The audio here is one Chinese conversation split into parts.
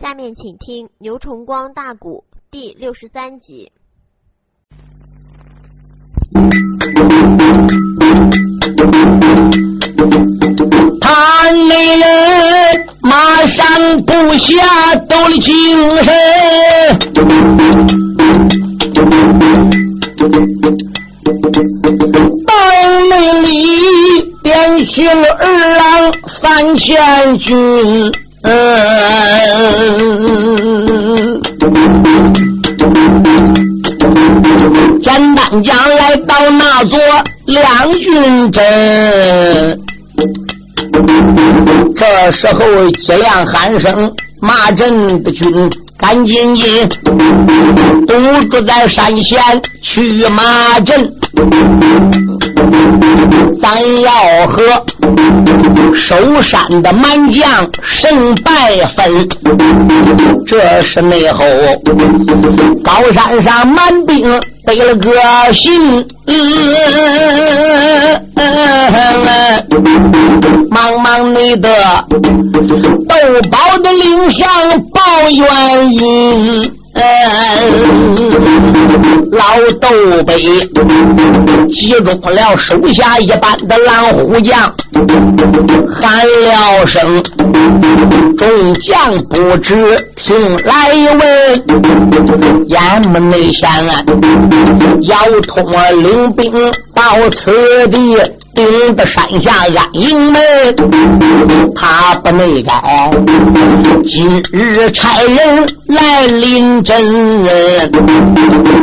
下面请听《牛崇光大鼓》第六十三集。他那人马上不下抖了精神，到那里点去了二郎三千军。嗯，简单讲，来到那座两军阵，这时候几辆喊声，马阵的军赶紧紧堵住在山前去马阵。咱要和守山的蛮将胜败分。这是内后高山上蛮兵得了个信，忙忙内的豆包的领上报原因。老豆北集中了手下一般的狼虎将，喊了声：“众将不知听来问，衙门内县要通领兵到此地。”顶的山下安营门，他不内改。今日差人来临阵，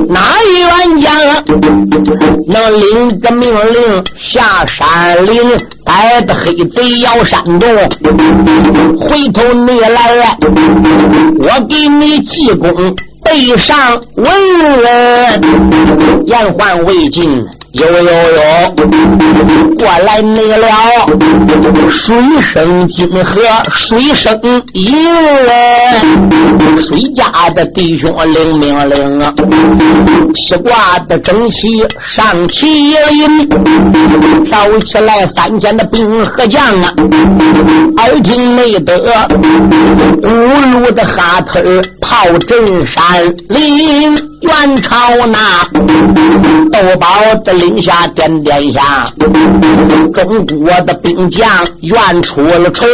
哪一员将能领着命令下山岭？带的黑贼要山洞，回头你来，我给你记功背上文。言还未尽。有有有，过来没了！水生金河，水生银。水家的弟兄领命令啊，西瓜的整齐上麒麟，挑起来三千的兵和将啊！耳听没得，咕噜的哈特炮阵山林。元朝那豆包子领下点点下，中国的兵将愿出了城。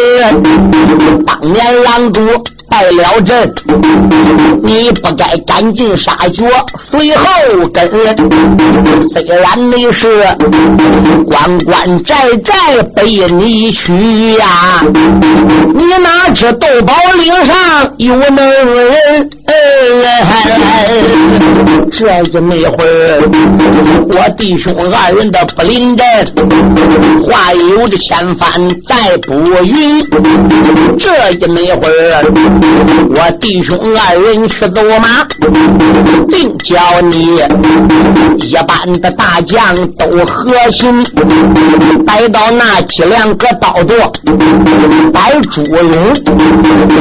当年狼主败了阵，你不该赶尽杀绝，随后跟。虽然你是关关寨寨被你取呀，你哪知豆包岭上有能人？这一那会儿，我弟兄二人的不临阵，话有着千帆再不匀。这一那会儿，我弟兄二人去走马，定叫你一般的大将都核心，摆到那几两个刀垛，摆猪笼，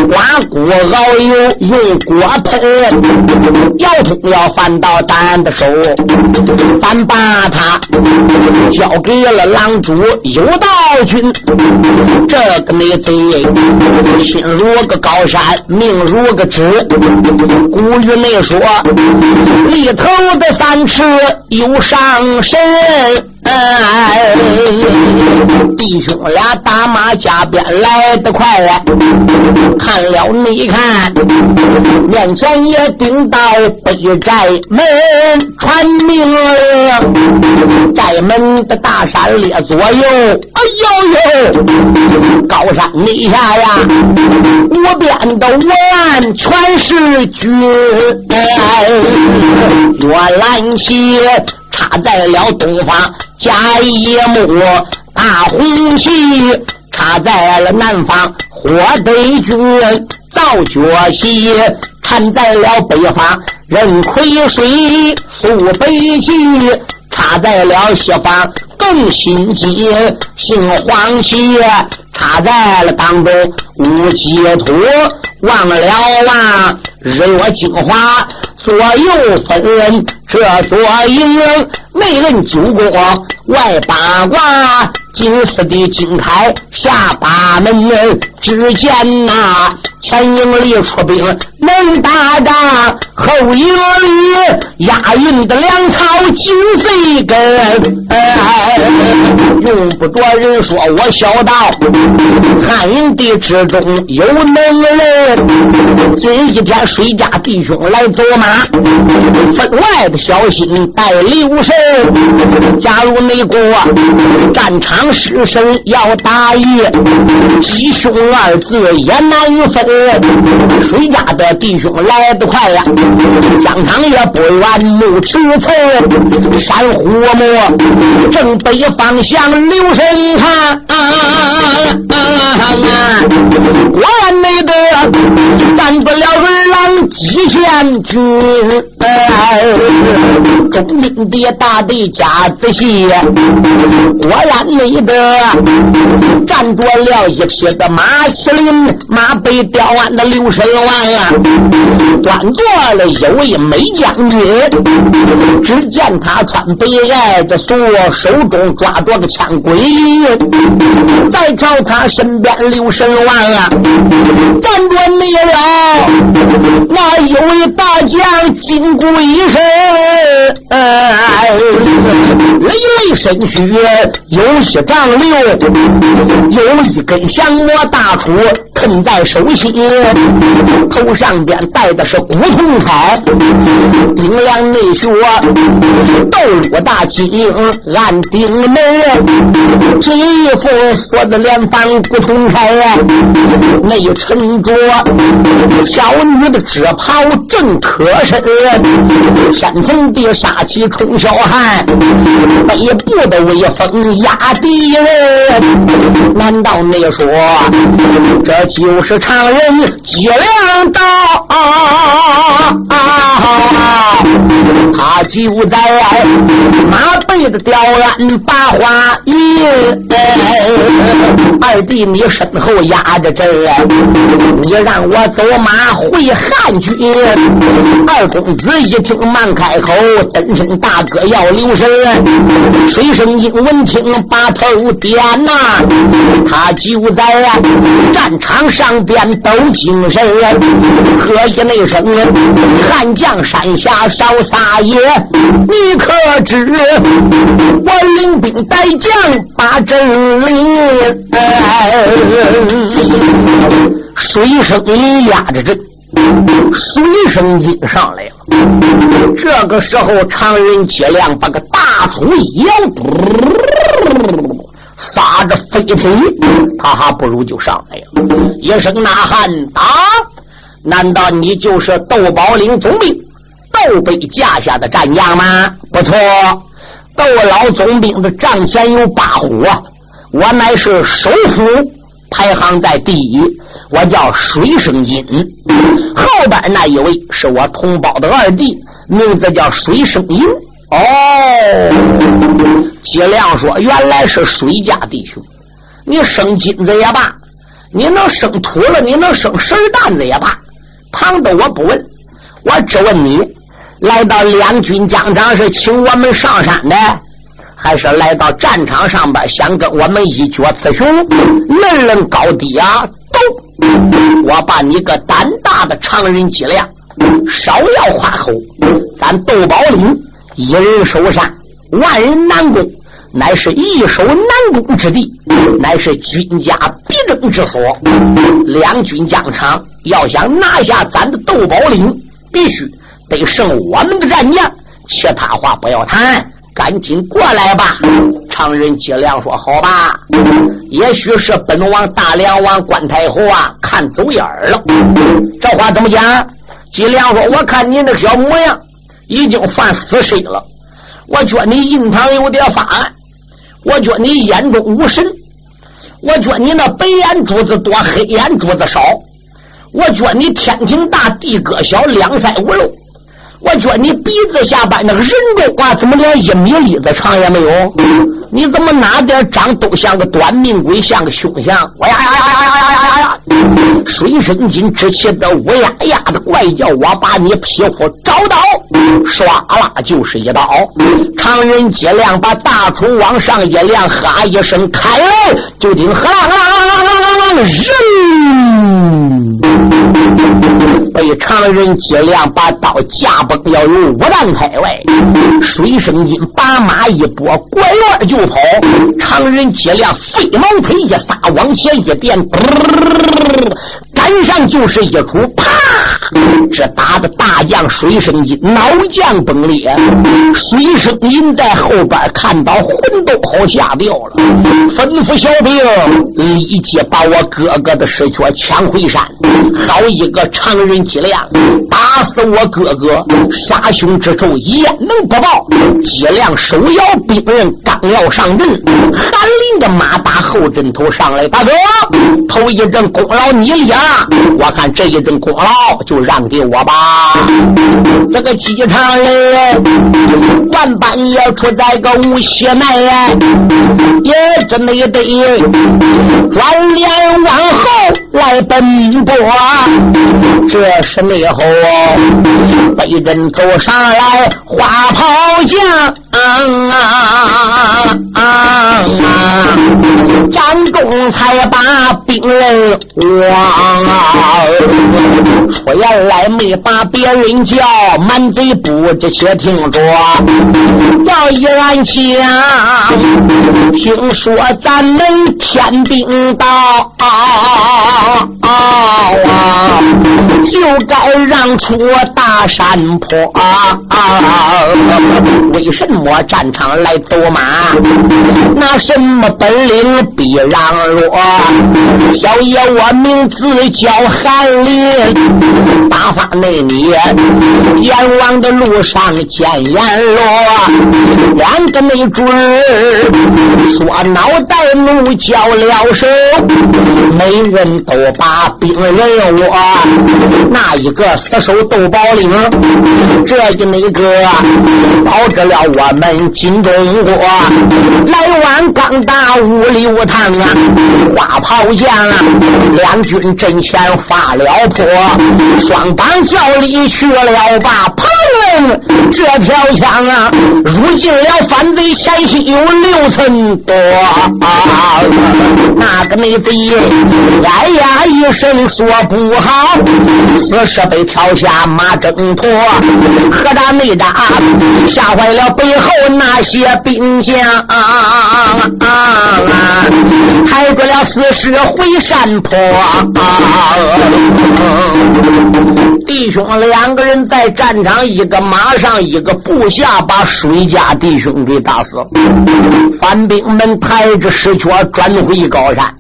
刮锅熬油用锅盆。要通要翻到咱的手，咱把他交给了狼主有道君。这个内贼心如个高山，命如个纸。古语内说，里头的三尺有上神。哎，弟兄俩打马加鞭来得快呀！看了你看，面前也顶到北寨门，传命令，寨门的大山列左右，哎呦呦，高山底下呀，无边的完全是军，月蓝旗插在了东方。加一木大红旗，插在了南方；火堆军造角旗，缠在了北方；任魁水苏北旗，插在了西方；更心急杏黄旗，插在了当中；无极土忘了望，日月精华左右分，这座营。内人九宫外八卦，金丝的金铠下八门门。只见那前营里出兵能打仗，后营里押运的粮草紧随跟。哎，用不着人说，我小道汉营地之中有能人。今一天谁家弟兄来走马，分外的小心带留神。假如内国战场失身要打野，吉凶二字也难分。谁家的弟兄来得快呀，疆场也不远，木池村山虎木正北方向留神看。我俺没得干不了二郎几千军，Uh. 中兵的大队加仔细，果然没得站着了一匹的马麒麟，马背吊鞍的刘神王啊，端坐了一位美将军，只见他穿白挨着锁，手中抓着个枪鬼，再朝他身边刘神王啊，站着没了，那一位大将金箍一身，累累身躯，有些丈六，有一根降魔大杵抻在手心，头上边戴的是古铜铠，顶梁内削斗罗大金鹰按顶门，这一副锁子连翻古铜铠，内沉着小女的纸袍正可身，千层地杀气冲霄汉，北部的威风压敌人，难道你说这？就是常人脊梁刀，他就在马背的吊鞍把花引。二弟，你身后压着阵，你让我走马回汉军。二公子一听，慢开口，登身大哥要留神。水生英闻听，把头点呐，他就在战场。上边都精神，喝一那声汉将山下少撒野，你可知我领兵带将把阵领？水声压着阵，水声音上来了。这个时候，常人接亮把个大杵一摇，撒着飞腿，他还不如就上来了。一声呐喊：“打！难道你就是窦宝林总兵窦北架下的战将吗？不错，窦老总兵的帐前有八虎，我乃是首府排行在第一。我叫水生音，后边那一位是我同胞的二弟，名字叫水生银。”哦，吉良说：“原来是水家弟兄，你生金子也罢，你能生土了，你能生石蛋子也罢，旁的我不问，我只问你，来到两军疆场是请我们上山的，还是来到战场上边想跟我们一决雌雄，论论高低啊？都，我把你个胆大的常人吉良，少要夸口，咱窦宝林。”一人守山，万人难攻，乃是易守难攻之地，乃是军家必争之所。两军疆场要想拿下咱的窦宝岭，必须得胜我们的战将，其他话不要谈，赶紧过来吧。常人接良说：“好吧，也许是本王大梁王关太后啊，看走眼了。这话怎么讲？”吉良说：“我看你那小模样。”已经犯死罪了，我觉你印堂有点发暗，我觉你眼中无神，我觉你那白眼珠子多，黑眼珠子少，我觉你天庭大，地阁小，两腮无肉，我觉你鼻子下边那个人中啊，怎么连一米里子长也没有？你怎么哪点长都像个短命鬼，像个凶相？我呀呀呀呀呀呀呀！水生金之气的乌鸦呀的怪叫，我把你皮肤找到，唰啦就是一刀。常人接亮把大厨往上一亮，哈一声开，就听哈啦啦啦啦啦啦啦，人。被常人接两把刀架崩，要有五丈开外。水生金把马一拨，拐弯就跑。常人脊梁飞毛腿一撒，往前一垫，赶上就是一出，啪！这打的大将水生金脑浆崩裂，水生金在后边看到魂都好吓掉了，吩咐小兵立即把我哥哥的尸壳抢回山。好一个常人脊梁，打死我哥哥，杀兄之仇焉能不报？脊梁手摇兵刃，刚要上阵，韩林的马打后阵头上来，大哥，头一阵功劳你立了，我看这一阵功劳就让给我吧。这个机场人，万般要出在个无锡来呀，也真的得转脸往后来奔波。这是内后被人走上来，花袍将。张仲才把兵人忘，出言来没把别人叫，满嘴不知且听着。要一案枪，听说咱们天兵到，啊就该让出大山坡。为什么我战场来走马？拿什么本领比让我？小爷我名字叫韩林，打发那你阎王的路上见阎罗，两个没准说脑袋怒叫了手，每人都把兵人我，那一个死守窦宝岭，这一那个保着。了我们金中国，来往刚大五六趟啊，花炮将啊，两军阵前发了破，双方较力去了吧，这条枪啊，如进了犯罪前心有六寸多，那个内贼哎呀一声说不好，死尸被跳下马挣脱，何大内打吓坏了。背后那些兵将，抬着了死尸回山坡。弟兄两个人在战场，一个马上，一个部下，把水家弟兄给打死了。反兵们抬着尸壳转回高山，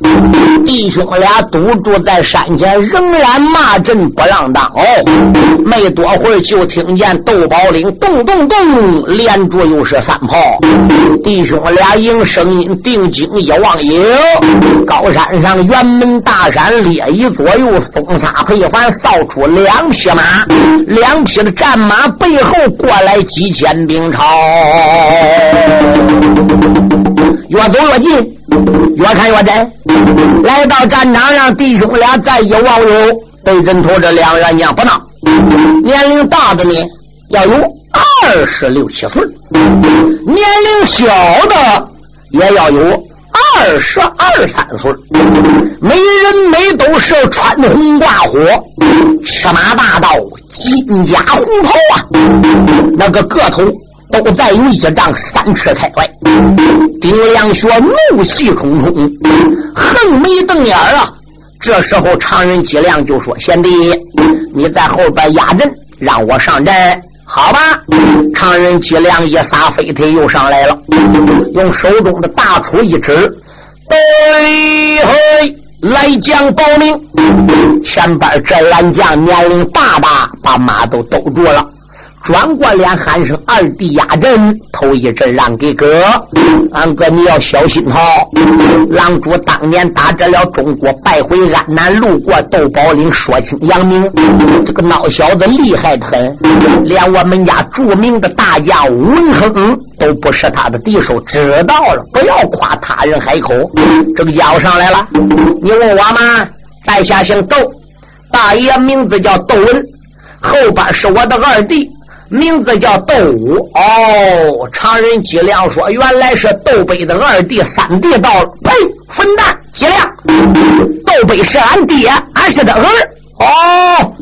弟兄俩堵住在山前，仍然骂阵不让当。哦，没多会儿就听见窦宝岭咚咚咚连。着又是三炮，弟兄俩应声音定睛一望，有高山上辕门大山列一左右，松沙配凡扫出两匹马，两匹的战马被背后过来几千兵超，越走越近，越看越真。来到战场上，弟兄俩再一望，有被人头这两员将不闹，年龄大的呢要有二十六七岁。年龄小的也要有二十二三岁，每人每都是穿红挂火，赤马大刀，金甲红袍啊！那个个头都在有一丈三尺开外。丁亮学怒气冲冲，横眉瞪眼啊！这时候常人脊梁就说：“贤弟，你在后边压阵，让我上阵。”好吧，常人脊梁一撒飞腿又上来了，用手中的大杵一指，嘿，来将报名。前边这蓝将年龄大大，把马都兜住了。转过脸喊声：“二弟压阵，头一阵让给哥。俺哥你要小心哈！狼主当年打着了中国，败回安南，路过窦宝岭，说清扬名。这个孬小子厉害的很，连我们家著名的大将吴亨都不是他的敌手。知道了，不要夸他人海口。这个家伙上来了，你问我吗？在下姓窦，大爷名字叫窦文，后边是我的二弟。”名字叫窦武哦，常人脊梁说，原来是窦北的二弟三弟到了。呸，混蛋，脊梁，窦北是俺爹，俺是他儿。哦，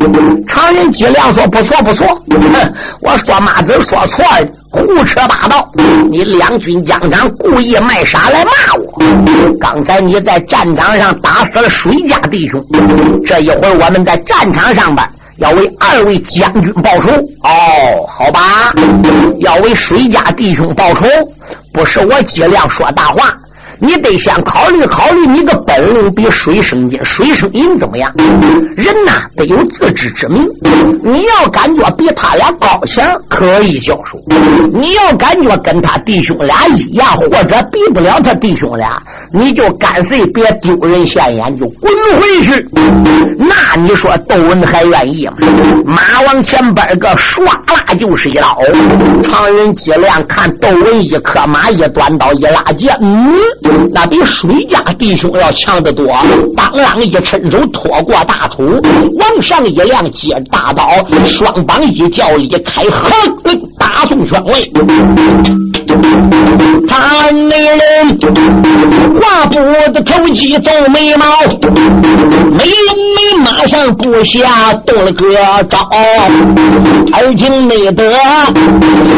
常人脊梁说不错不错，哼，我说马子说错了，胡扯八道，你两军将长故意卖傻来骂我。刚才你在战场上打死了水家弟兄，这一会我们在战场上边要为二位将军报仇。哦，好吧，要为水家弟兄报仇，不是我脊梁说大话。你得先考虑考虑，你的本领比水生金、水生银怎么样？人呐，得有自知之明。你要感觉比他俩高强，可以交手；你要感觉跟他弟兄俩一样，或者比不了他弟兄俩，你就干脆别丢人现眼，就滚回去。那你说窦文还愿意吗？马往前边个唰啦就是一刀。常人脊梁看窦文一磕马一端刀一拉剑，嗯。那比谁家弟兄要强得多。当啷一伸手拖过大厨，往上一亮接大刀，双膀一叫一开，哼，打中圈位。他那人画不的头髻皱眉毛，没人没马上部下动了个招，耳听内得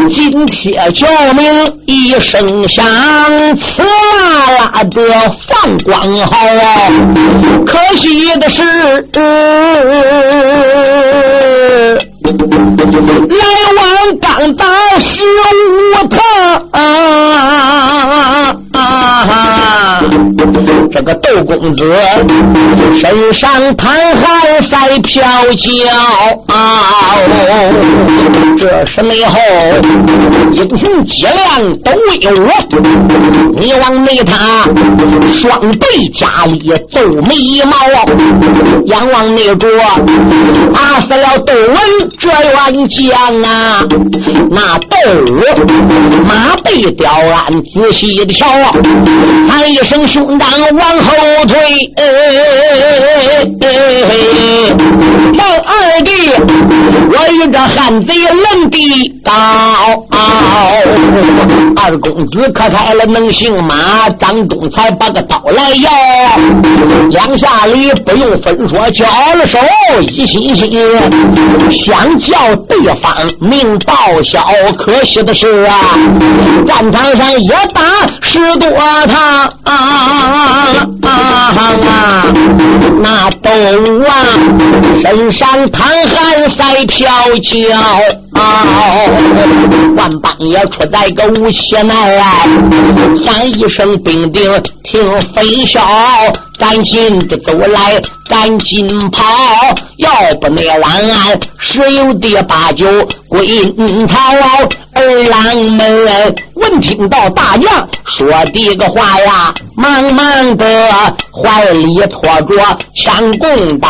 金铁叫名一声响，刺啦啦的放光好啊！可惜的是。来往刚到十五趟。啊这个窦公子身上淌汗赛飘娇，这是内后英雄脊梁都有我，你往内他双背家里皱眉毛，仰望内着打死了窦文这员将啊，那窦马背吊鞍仔细的瞧，喊一声兄长。往后退，老二弟，我与这汉贼论地高。二公子可开了能行马，张忠才把个刀来要。两下里不用分说，交了手，一心心想叫对方命报销。可惜的是啊，战场上也打是多他。啊！那窦啊，身上淌汗赛飘娇啊！万般也出在个无锡来，喊一声兵丁听分晓，赶紧的走来，赶紧跑，要不那晚安十有的八九归曹。二郎们闻听到大将说的个话呀，忙忙的怀里托着枪弓刀，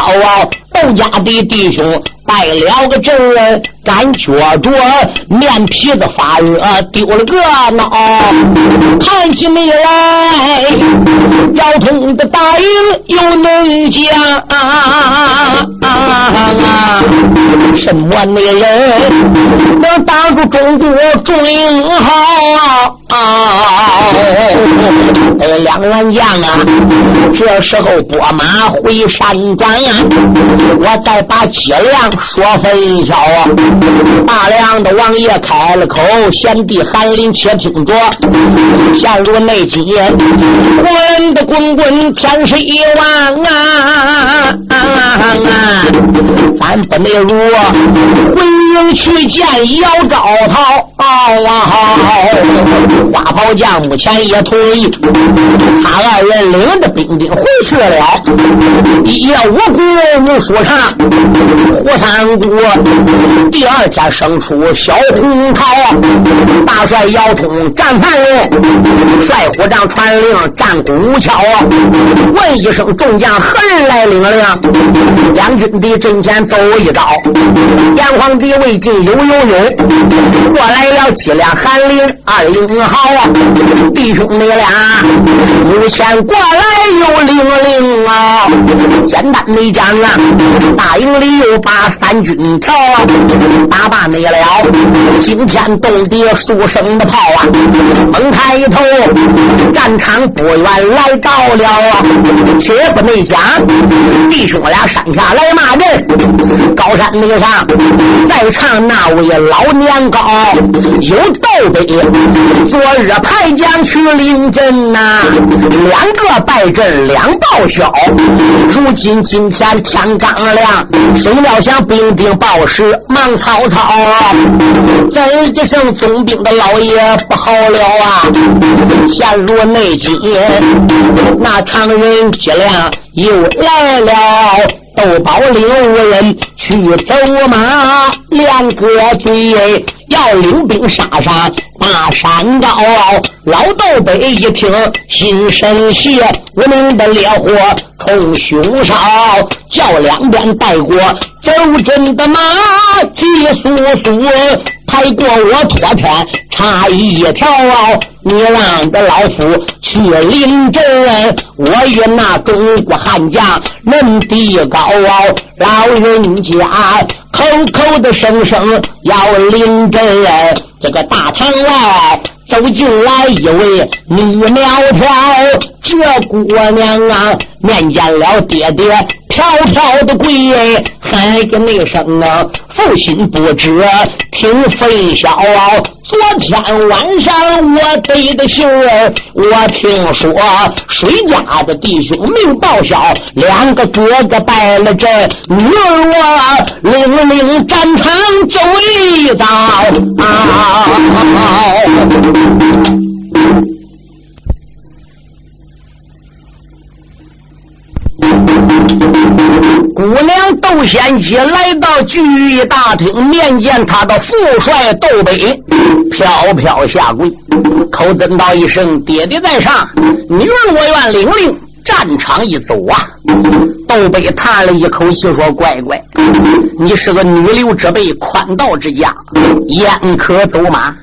窦家的弟兄败了个阵，感觉着面皮子发热，丢了个脑，看起你来腰痛的大营又能讲啊，什么那人能挡住中国？中英豪啊！哎，两员将啊，这时候拨马回山转啊！我再把脊梁说分晓啊！大梁的王爷开了口，贤弟韩林且听着，陷入内急，滚的滚滚，天是一万啊！咱不能如回营去见姚昭涛。花袍将目前也同意，他二人领着兵丁回去了。一夜无故无说唱，胡三姑第二天生出小红桃。大帅姚通战犯龙，帅虎将传令战鼓敲。问一声众将何人来领令？两军的阵前走一遭，阎皇帝为最近有有有，过来了几辆韩林二零号啊，弟兄你俩目前过来有零零啊。简单的讲啊，大营里有把三军条啊，打罢没了，惊天动地数声的炮啊，猛抬头，战场不远来到了啊，且不内讲，弟兄俩山下来骂人，高山顶上再唱那位老年高，有道北，昨日派将去临阵呐，两个败阵两报销，如今今天天刚亮，谁料想兵丁报时忙曹操，怎一声总兵的老爷不好了啊，陷入内急，那常人脊梁又来了。豆包领五人去走马，两个嘴要领兵杀上大山高。老豆北一听心生邪，无名的烈火冲胸烧，叫两边带过走阵的马，急速速抬过我脱天差一条。你让这老夫去领阵，我与那中国汉将能敌高傲，老人家口口的声声要领阵。这个大堂外走进来一位女苗条，这姑娘啊，面见了爹爹。飘飘的跪，喊个那声啊！父亲不知听分晓。昨天晚上我得的信儿，我听说谁家的弟兄命报销，两个哥哥败了阵，女儿我领领战场走一遭啊！姑娘窦仙姬来到聚义大厅，面见他的父帅窦北，飘飘下跪，口尊道一声：“爹爹在上，女儿我愿领令战场一走啊！”窦北叹了一口气说：“乖乖，你是个女流之辈，宽道之家，焉可走马？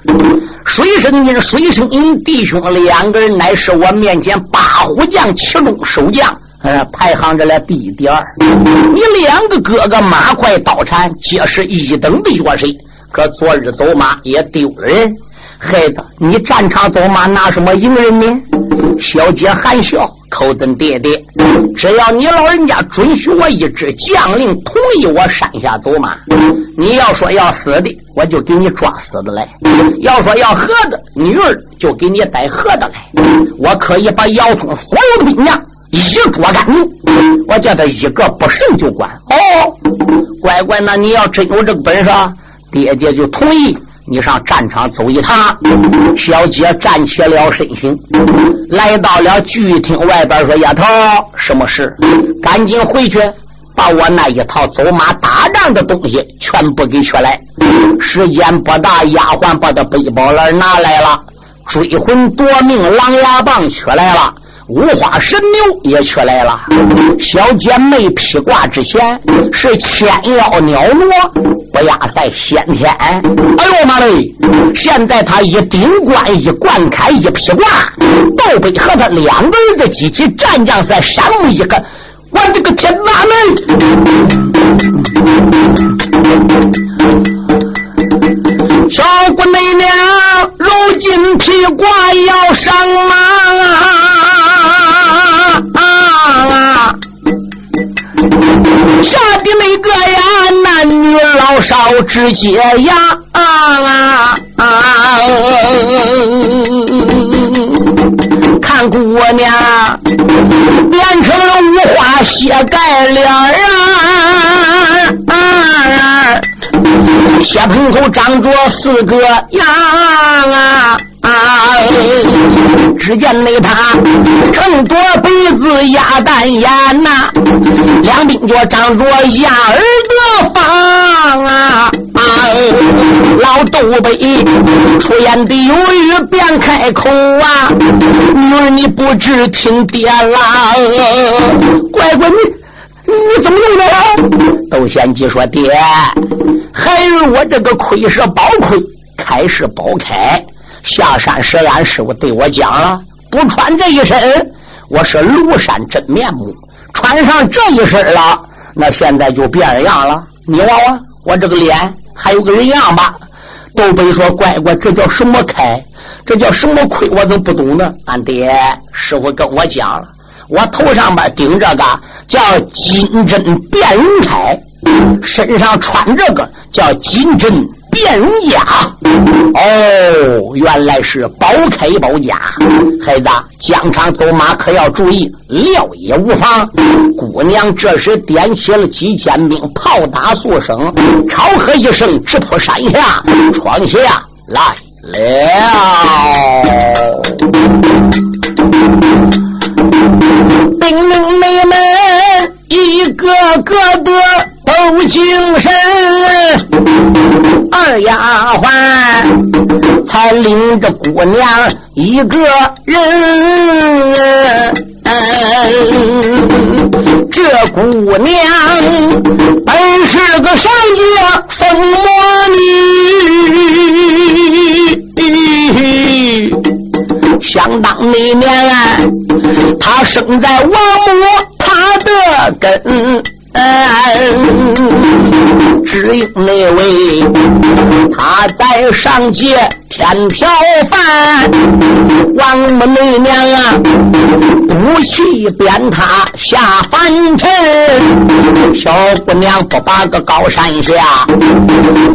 水生银、水生银弟兄两个人，乃是我面前八虎将其中守将。”呃，排行着了第一第二。你两个哥哥马快刀缠，皆是一等的角色。可昨日走马也丢了人。孩子，你战场走马拿什么赢人呢？小姐含笑，口尊爹爹，只要你老人家准许我一支将令，同意我山下走马，你要说要死的，我就给你抓死的来；要说要喝的，女儿就给你带喝的来。我可以把姚通所有的兵将。一捉干，我叫他一个不剩就管。哦，乖乖，那你要真有这个本事，爹爹就同意你上战场走一趟。小姐站起了身形，来到了剧厅外边，说：“丫头，什么事？赶紧回去，把我那一套走马打仗的东西全部给取来。时间不大，丫鬟把他背包篮拿来了，追魂夺命狼牙棒取来了。”五花神牛也出来了，小姐妹披挂之前是千妖鸟落，不亚赛先天。哎呦妈嘞！现在他一顶冠一冠开一披挂，窦北和他两个儿子机器战将在山木一个，我这个天哪嘞！小姑娘如今披挂要上马。下的那个呀，男女老少直接呀啊啊！看姑娘变成了五花血盖脸啊啊！血盆口长着四个牙啊！啊！只见那他成多鼻子鸭蛋眼呐，两鬓角长着鸭儿的方啊！啊！老豆北出言的有语便开口啊，女儿你不知听爹啦，乖乖你。你怎么弄的？窦贤吉说：“爹，孩儿我这个亏是包亏，开是包开。下山时俺师傅对我讲了，不穿这一身，我是庐山真面目；穿上这一身了，那现在就变了样了。你望望我这个脸，还有个人样吧？”窦北说：“乖乖，这叫什么开？这叫什么亏？我都不懂呢？俺爹师傅跟我讲了。”我头上边顶这个叫金针变容铠，身上穿这个叫金针变容甲。哦，原来是宝开宝甲。孩子，疆场走马可要注意，料也无妨。姑娘这时点起了几千兵，炮打速声，超喝一声，直扑山下，闯下来了。兵兵妹们一个个的都精神，二丫鬟才领着姑娘一个人。这姑娘本是个上界风魔女。相当里面啊，他生在王母他的根，只有那位他在上界天条犯，王母娘娘啊，武器鞭他下凡尘。小姑娘不把个高山下，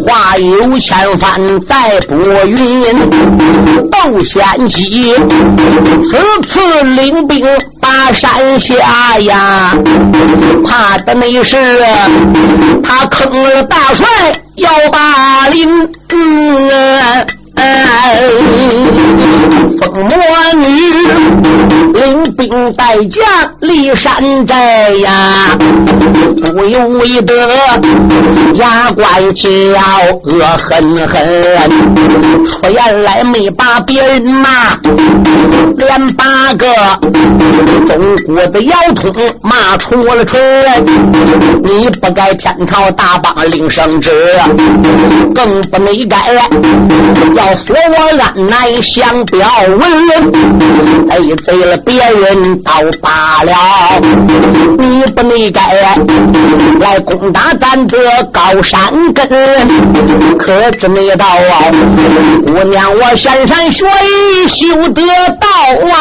话有千番再拨云。窦仙姬此次领兵把山下呀，怕的那是他坑了大帅要把林。疯魔女领兵带将立山寨呀，不由为得牙关叫恶狠狠，出言来没把别人骂，连八个中国的妖通骂出了唇。你不该天朝大邦领圣旨，更不内该要说我安南相标文，得罪了别人倒罢了。你不内该来攻打咱的高山根，可知没道啊？姑娘，我山山学艺修得道啊！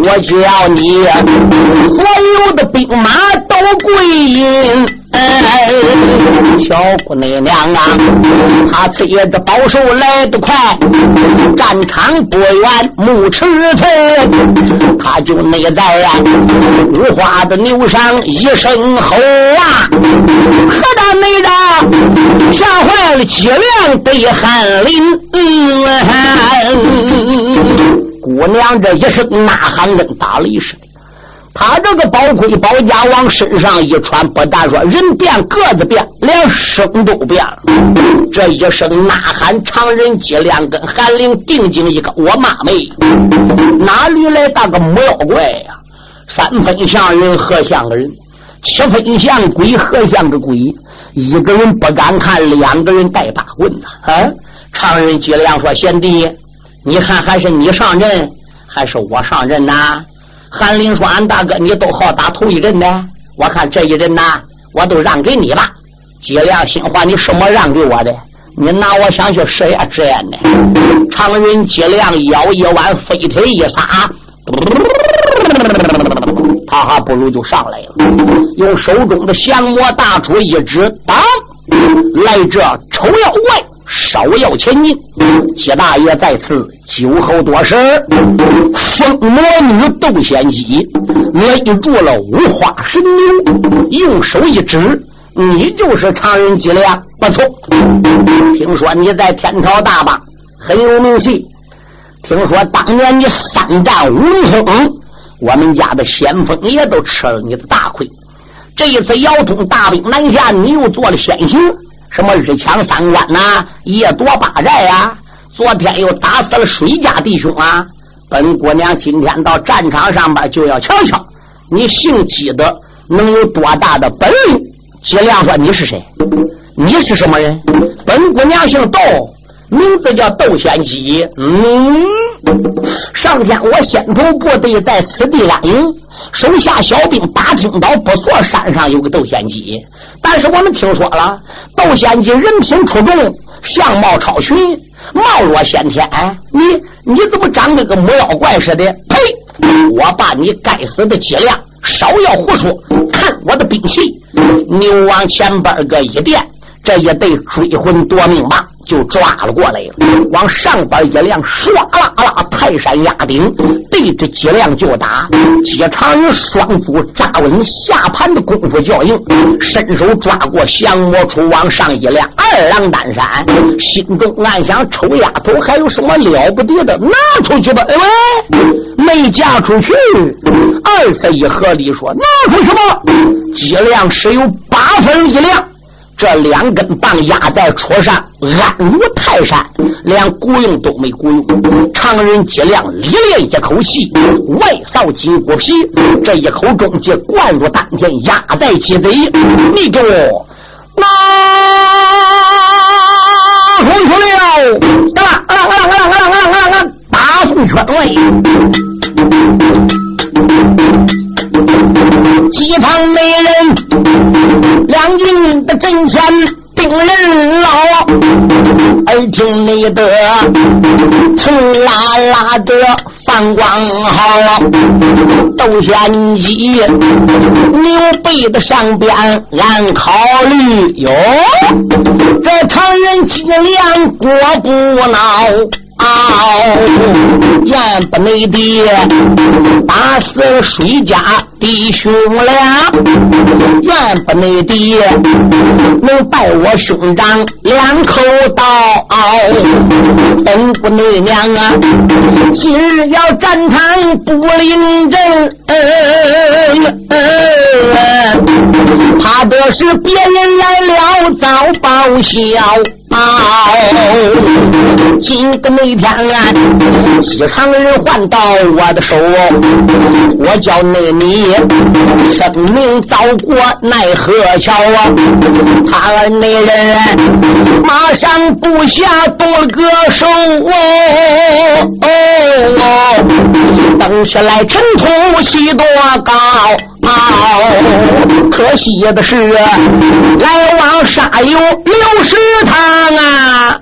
我叫你所有的兵马都归隐。小姑娘啊，她催着宝手来得快，战场不远，木池头，他就内在呀，五花的牛上一声吼啊，可大内着，吓坏了脊梁被寒林。姑娘这一声呐喊，跟打雷似的。他这个宝盔宝甲往身上一穿，不但说人变个子变，连声都变了。这一声呐喊，常人脊梁跟韩灵定睛一个，我妈没，哪里来大个魔妖怪呀？三分像人，何像个人？七分像鬼，何像个鬼？一个人不敢看，两个人带把棍呐！啊！常人脊梁说：“贤弟，你看还是你上阵，还是我上阵呐？”韩林说：“俺大哥，你都好打头一阵的，我看这一阵呐，我都让给你吧。脊梁心话，你什么让给我的？你拿我想去试验试验的。”常人脊梁腰一弯，飞腿一撒，他还不如就上来了，用手中的降魔大杵一指，当来这丑妖怪。稍要前进，谢大爷在此酒后多事。风魔女斗仙姬捏住了五花神牛，用手一指：“你就是常人脊梁，不错。听说你在天朝大邦很有名气，听说当年你三战五通，我们家的先锋也都吃了你的大亏。这一次遥通大兵南下，你又做了先行。”什么日抢三关呐，夜夺八寨呀！昨天又打死了水家弟兄啊！本姑娘今天到战场上边就要瞧瞧，你姓姬的能有多大的本领？姬亮说：“你是谁？你是什么人？本姑娘姓窦，名字叫窦仙姬。嗯，上天我先头部队在此地安营，手下小兵打听到不错，山上有个窦仙姬。但是我们听说了，窦仙姬人品出众，相貌超群，貌若先天。你你怎么长得跟魔妖怪似的？呸！我把你该死的脊梁！”少要胡说！看我的兵器，牛往前边个一垫，这一对追魂夺命棒就抓了过来了。往上边一亮，唰啦啦，泰山压顶，对着脊梁就打。接长人双足扎稳下盘的功夫较硬，伸手抓过降魔杵，往上一亮，二郎单山，心中暗想：臭丫头还有什么了不得的？拿出去吧！哎喂！没嫁出去，二次一合理说拿出去吧。脊梁是有八分一两，这两根棒压在戳上，安如泰山，连雇佣都没雇佣。常人脊梁一练一口气，外扫筋骨皮，这一口中气灌入丹田，压在鸡贼，你给我拿出去了！得了，啊啦啊啦啊啦啊啦啊啦啊啦，打宋全队。几场美人，两军的阵前定人老，耳听你的呲啦啦的放光好，窦仙姬牛背的上边俺考虑哟，这常人脊梁过不孬。哦，愿不内的打死了水家弟兄俩，愿不内的能拜我兄长两口刀。本不内娘啊，今日要战场不临阵，怕的是别人来了遭报销。今个那天，西厂人换到我的手，我叫那你生命遭过奈何桥啊？他那人马上布下多个手哦，登起来尘土西多高。可惜的是，来往沙有六十趟啊！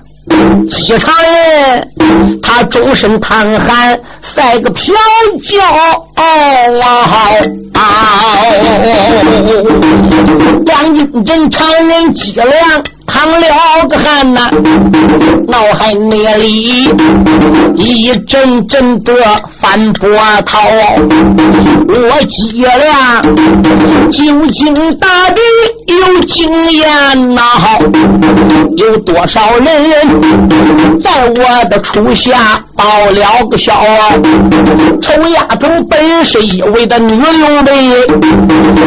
七场人他终身淌汗，赛个飘脚啊！两军阵常人脊梁。淌了个汗呐，脑海内里一阵阵的翻波涛。我脊梁究竟打的有经验呐？有多少人在我的处下报了个销啊？臭丫头本是一位的女流辈，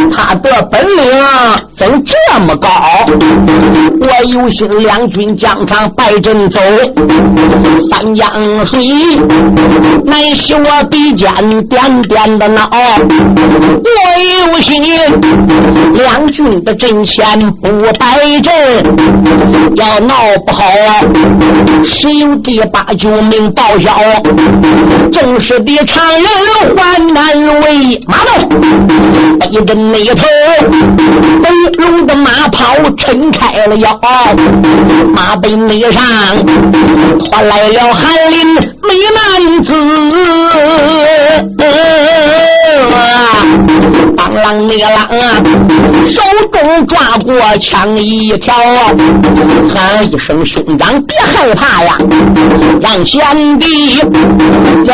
她的本领怎这么高？我有心两军将场败阵走，三江水乃是我比肩点点的恼。我有心两军的阵前不败阵，要闹不好，十有第八九命报销。正是的常人患难为，马到一阵那头，龙的马跑撑开了腰。马背内上拖来了寒林美男子，当啷那啷啊，手中抓过枪一条，喊一声兄长别害怕呀，让贤弟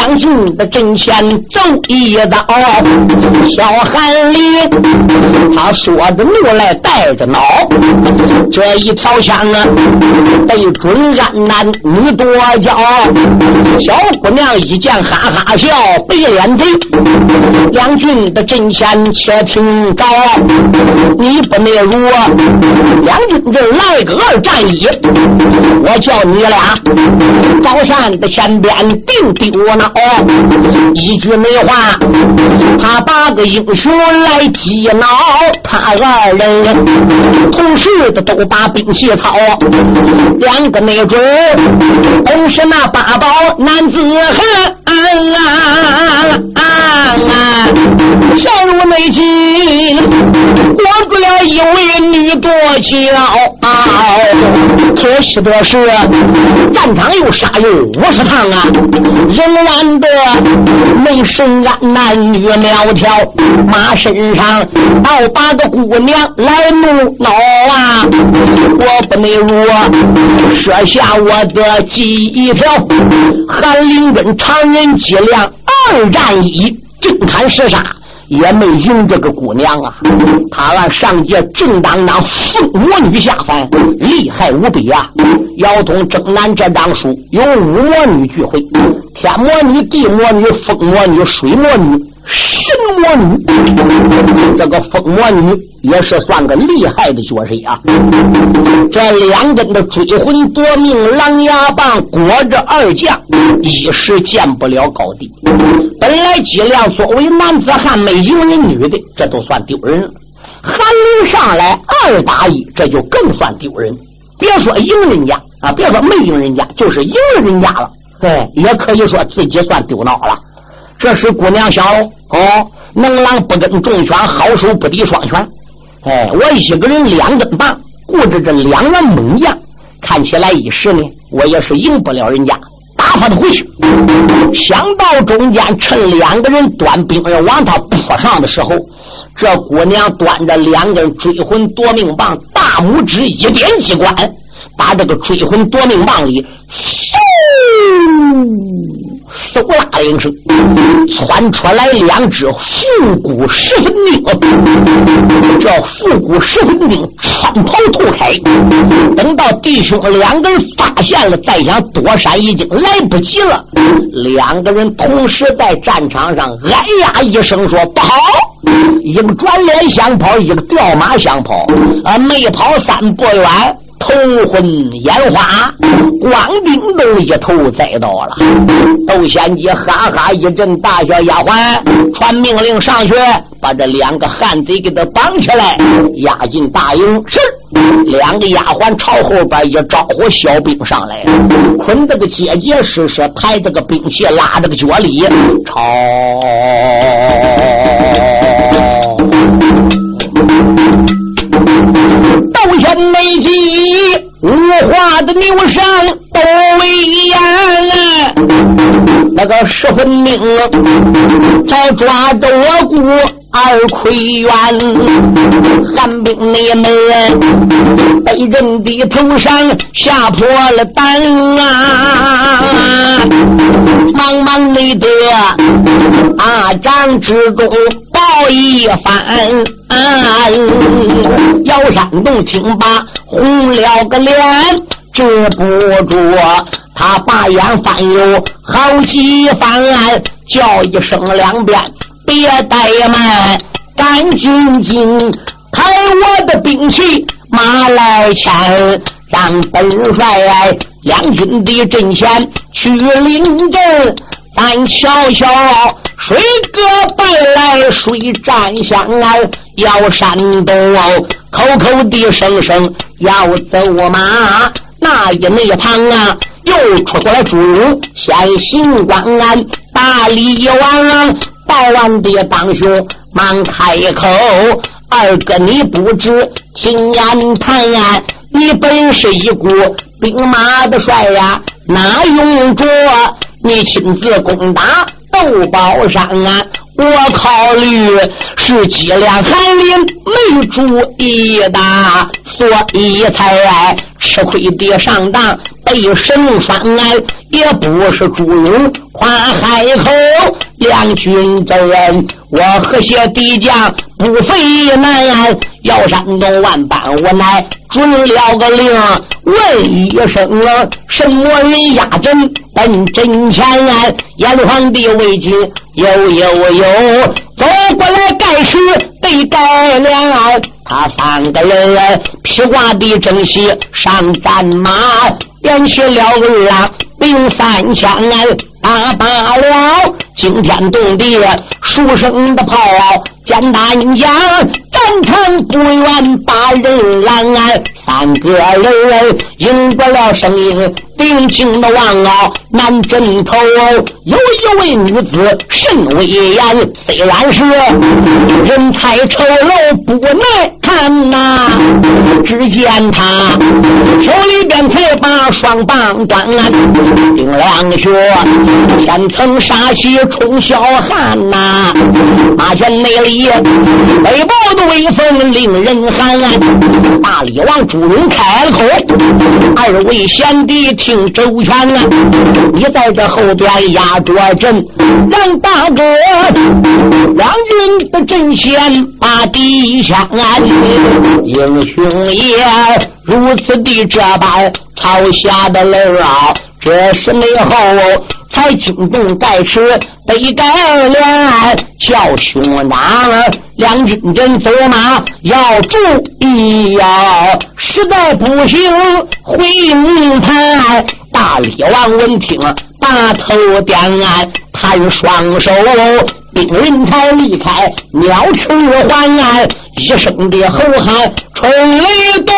两军的阵前走一遭。小寒林他说着怒来带着恼，这一条枪啊，对准安南女多娇。小姑娘一见哈哈笑，白脸贼。两军的阵前且听着，你不内如两军阵来个二战一，我叫你俩高山的前边定丢脑。一句没话，他八个英雄来激恼，他二人同时的都把兵器操，两个没准都是那八宝男子汉。笑如内金，活出了一位女多娇。可惜的是，战场又杀有五十趟啊，仍然的没生安男女苗条，马身上倒八个姑娘来怒恼啊！我不内如舍下我的计条，韩林跟常人计量二战一，正砍十杀。也没赢这个姑娘啊！她让上界正当当风魔女下凡，厉害无比啊！姚通征南这张书有五魔女聚会：天魔女、地魔女、风魔女、水魔女、神魔女。这个风魔女也是算个厉害的角色啊！这两根的追魂夺命狼牙棒裹着二将，一时见不了高低。本来姬亮作为男子汉没赢人女的，这都算丢人了。韩林上来二打一，这就更算丢人。别说赢人家啊，别说没赢人家，就是赢了人家了，哎，也可以说自己算丢脑了。这时姑娘小哦，能狼不跟重拳，好手不敌双拳。哎，我一个人两根棒，顾着这两员猛将，看起来一时呢，我也是赢不了人家。打发他回去，想到中间，趁两个人端兵刃往他扑上的时候，这姑娘端着两根追魂夺命棒，大拇指一点机关，把这个追魂夺命棒里，嗖。嗖啦一声，窜出来两只复古十分钉。这复古十分钉穿袍透开，等到弟兄两个人发现了，再想躲闪已经来不及了。两个人同时在战场上哎呀一声说：“不好！”一个转脸想跑，一个掉马想跑，啊，没跑三步远。头昏眼花，光腚都一头栽倒了。窦仙姬哈哈一阵大笑，丫鬟传命令上去，把这两个汉贼给他绑起来，押进大营。是，两个丫鬟朝后边一招呼，小兵上来，捆这个结结实实，抬这个兵器，拉这个脚里，朝。他的牛上都威严。那个石魂兵才抓着我姑二奎元，寒冰你们被人的头上吓破了胆啊！茫茫内的大帐之中报一番。姚山洞听罢红了个脸，止不住，他把眼翻有好几番，叫一声两遍，别怠慢，赶紧紧抬我的兵器马来前，让本帅两军的阵前去领阵，咱瞧瞧水哥带来水战香啊！要山东，口口的声声要走马，那一内旁啊，又出来朱勇先行关安，大力王报完的当兄忙开口，二哥你不知听言谈，你本是一股兵马的帅呀，哪用着你亲自攻打窦宝山啊？我考虑是脊梁寒林没注意的，所以才吃亏的上当，被神栓来，也不是朱勇夸海口。两军人，我和谐敌将不费难，要山东万般无奈，准了个令，问一声什么人压阵奔阵前？阎皇帝未进，有有有，走过来盖世被盖了。他三个人披挂的正西上战马，点起了二郎兵三千，打罢了惊天动地书生的炮，简单讲，战场不远把人拦，三个人应过了声音。定睛的望啊，南枕头有一位女子甚威严，虽然是人才丑陋不耐看呐。只见她手里边才把双棒端，顶两穴，天层杀气冲霄汉呐。马前内里北部的威风令人寒，大力王朱勇开了口，二位贤弟。听周全啊！你在这后边压着阵，让大哥两军的阵前把敌枪，英雄也如此的这般朝下的楼啊！这是内后才惊动盖世北盖连，叫兄长两军阵走马要注意呀！实在不行回营盘。大李王闻听，把头点按，弹双手，兵人才离开，鸟翅还安，一声的吼喊，冲雷动，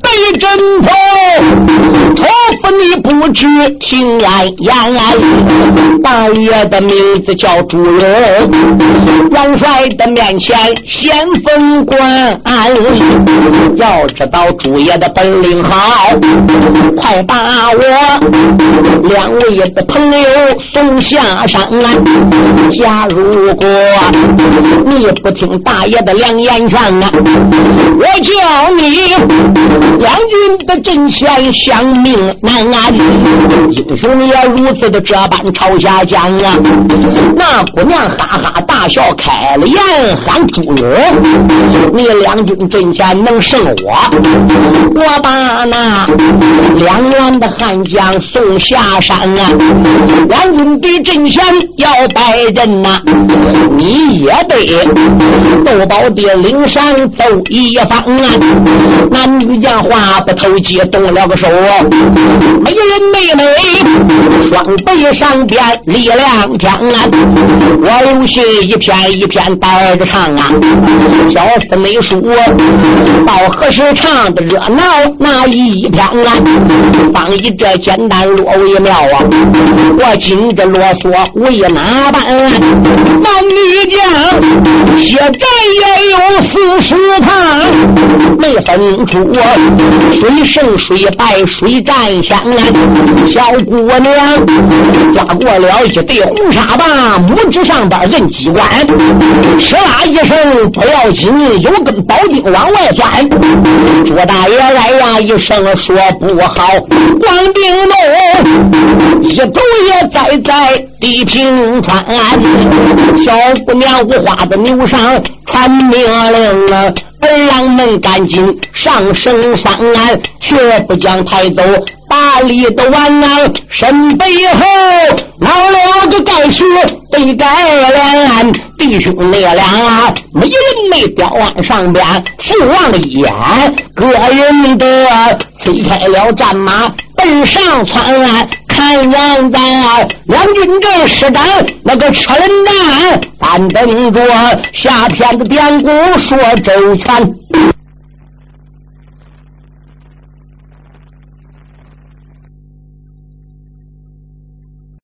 被枕头，托付你不知听言言。大爷的名字叫朱勇，元帅的面前先锋官，要知道朱爷的本领好，快把我两位的朋友送下山。假如果你不听大爷的良言劝啊，我叫你两军的阵前相命难安。英雄也如此的这般朝下讲啊，那姑娘哈哈大笑开了言，喊朱勇，你两军阵前能胜我？我把那两员的悍将送下山啊，两军的阵前要拜人呐，你也得斗宝的岭上走一方啊。男女将话不投机，动了个手，美人妹妹双背上边力量强啊！我有心一篇一篇带着唱啊，小四没书，到何时唱的热闹那一篇啊？方以这简单落为妙啊！我今这啰嗦为哪般？男女将血战也有四十趟，没分出谁胜谁败谁占先！小姑娘抓过了一对红纱棒，拇指上边摁机关，哧啦一声不要紧，有根宝钉往外钻。朱大爷哎呀一声说不好，光腚怒一走也栽在地平川。小姑娘无花的牛上传命令啊！儿郎们赶紧上升山岸，却不将抬走。大力的完了，身背后闹了个盖世被盖脸，弟兄那俩没人没雕往上边，父望了一眼，个人的催开了战马奔上窜。看样子，两军阵施展那个车轮战，但等着下天的典故说周全。